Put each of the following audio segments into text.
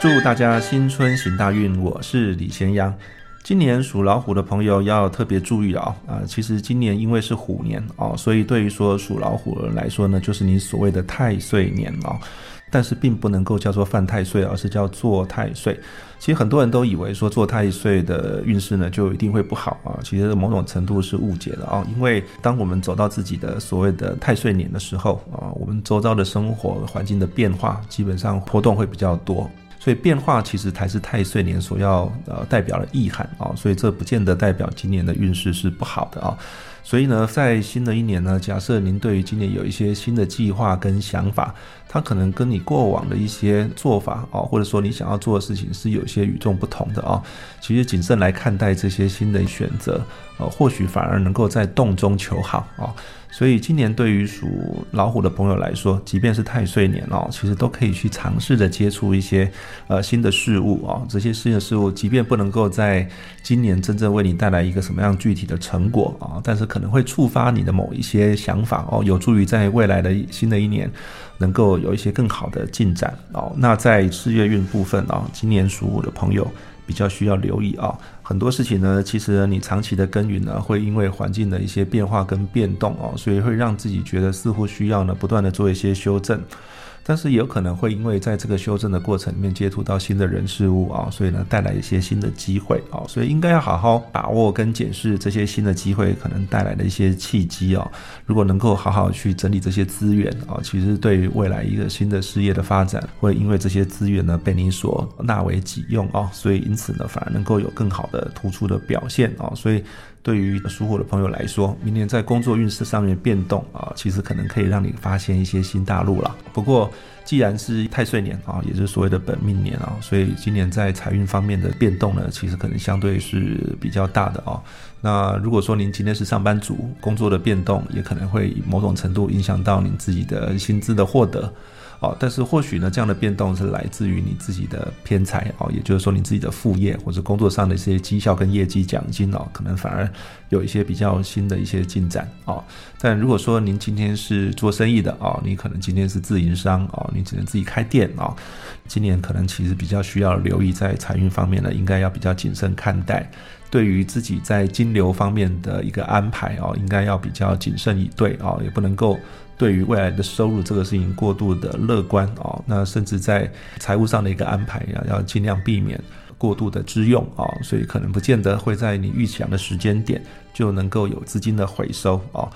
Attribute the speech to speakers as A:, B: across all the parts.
A: 祝大家新春行大运！我是李贤阳。今年属老虎的朋友要特别注意啊啊！其实今年因为是虎年哦，所以对于说属老虎的人来说呢，就是你所谓的太岁年哦。但是并不能够叫做犯太岁，而是叫做太岁。其实很多人都以为说做太岁的运势呢就一定会不好啊，其实某种程度是误解的啊。因为当我们走到自己的所谓的太岁年的时候啊，我们周遭的生活环境的变化基本上波动会比较多。所以变化其实才是太岁年所要呃代表的意涵啊，所以这不见得代表今年的运势是不好的啊。所以呢，在新的一年呢，假设您对于今年有一些新的计划跟想法，它可能跟你过往的一些做法啊，或者说你想要做的事情是有些与众不同的啊。其实谨慎来看待这些新的选择，呃，或许反而能够在动中求好啊。所以今年对于属老虎的朋友来说，即便是太岁年哦，其实都可以去尝试着接触一些呃新的事物啊。这些新的事物，即便不能够在今年真正为你带来一个什么样具体的成果啊，但是可可能会触发你的某一些想法哦，有助于在未来的新的一年能够有一些更好的进展哦。那在事业运部分啊，今年属虎的朋友。比较需要留意啊，很多事情呢，其实你长期的耕耘呢，会因为环境的一些变化跟变动哦，所以会让自己觉得似乎需要呢，不断的做一些修正。但是有可能会因为在这个修正的过程里面接触到新的人事物啊，所以呢带来一些新的机会啊，所以应该要好好把握跟检视这些新的机会可能带来的一些契机啊。如果能够好好去整理这些资源啊，其实对于未来一个新的事业的发展，会因为这些资源呢被你所纳为己用啊，所以因此呢反而能够有更好的突出的表现啊，所以。对于属虎的朋友来说，明年在工作运势上面变动啊，其实可能可以让你发现一些新大陆了。不过，既然是太岁年啊，也就是所谓的本命年啊，所以今年在财运方面的变动呢，其实可能相对是比较大的啊。那如果说您今天是上班族，工作的变动也可能会某种程度影响到您自己的薪资的获得。哦，但是或许呢，这样的变动是来自于你自己的偏财哦，也就是说你自己的副业或者工作上的一些绩效跟业绩奖金哦，可能反而有一些比较新的一些进展哦。但如果说您今天是做生意的哦，你可能今天是自营商哦，你只能自己开店哦，今年可能其实比较需要留意在财运方面呢，应该要比较谨慎看待，对于自己在金流方面的一个安排哦，应该要比较谨慎以对哦，也不能够。对于未来的收入这个事情过度的乐观哦，那甚至在财务上的一个安排呀，要尽量避免过度的支用啊，所以可能不见得会在你预想的时间点就能够有资金的回收啊。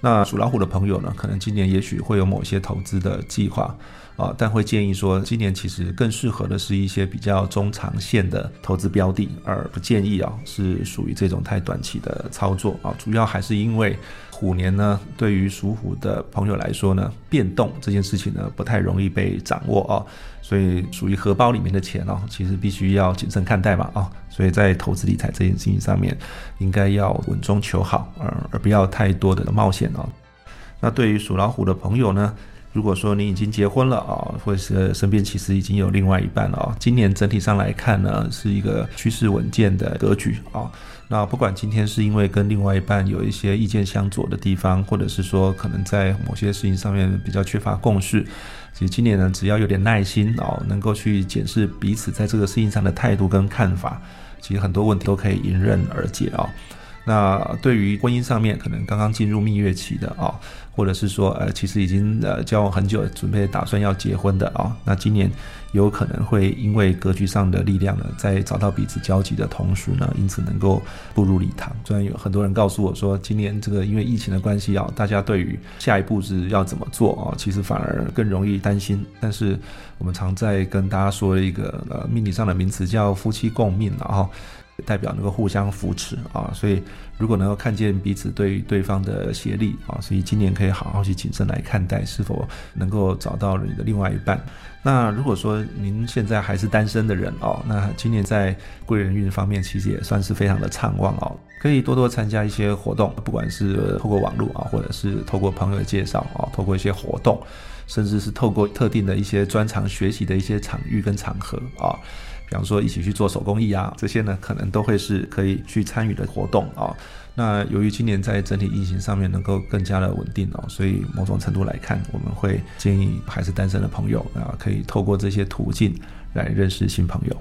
A: 那属老虎的朋友呢，可能今年也许会有某些投资的计划啊，但会建议说，今年其实更适合的是一些比较中长线的投资标的，而不建议啊是属于这种太短期的操作啊，主要还是因为。虎年呢，对于属虎的朋友来说呢，变动这件事情呢，不太容易被掌握啊，所以属于荷包里面的钱哦，其实必须要谨慎看待嘛啊，所以在投资理财这件事情上面，应该要稳中求好，而而不要太多的冒险哦。那对于属老虎的朋友呢，如果说你已经结婚了啊，或者是身边其实已经有另外一半了啊，今年整体上来看呢，是一个趋势稳健的格局啊。那不管今天是因为跟另外一半有一些意见相左的地方，或者是说可能在某些事情上面比较缺乏共识，其实今年呢，只要有点耐心哦，能够去检视彼此在这个事情上的态度跟看法，其实很多问题都可以迎刃而解哦。那对于婚姻上面，可能刚刚进入蜜月期的啊，或者是说呃，其实已经呃交往很久，准备打算要结婚的啊，那今年有可能会因为格局上的力量呢，在找到彼此交集的同时呢，因此能够步入礼堂。虽然有很多人告诉我说，今年这个因为疫情的关系啊，大家对于下一步是要怎么做啊，其实反而更容易担心。但是我们常在跟大家说一个呃命理上的名词叫夫妻共命了啊。代表能够互相扶持啊，所以如果能够看见彼此对对方的协力啊，所以今年可以好好去谨慎来看待是否能够找到你的另外一半。那如果说您现在还是单身的人哦，那今年在贵人运方面其实也算是非常的畅旺哦，可以多多参加一些活动，不管是透过网络啊，或者是透过朋友的介绍啊，透过一些活动，甚至是透过特定的一些专长学习的一些场域跟场合啊。比方说一起去做手工艺啊，这些呢可能都会是可以去参与的活动啊。那由于今年在整体疫情上面能够更加的稳定哦，所以某种程度来看，我们会建议还是单身的朋友啊，可以透过这些途径来认识新朋友。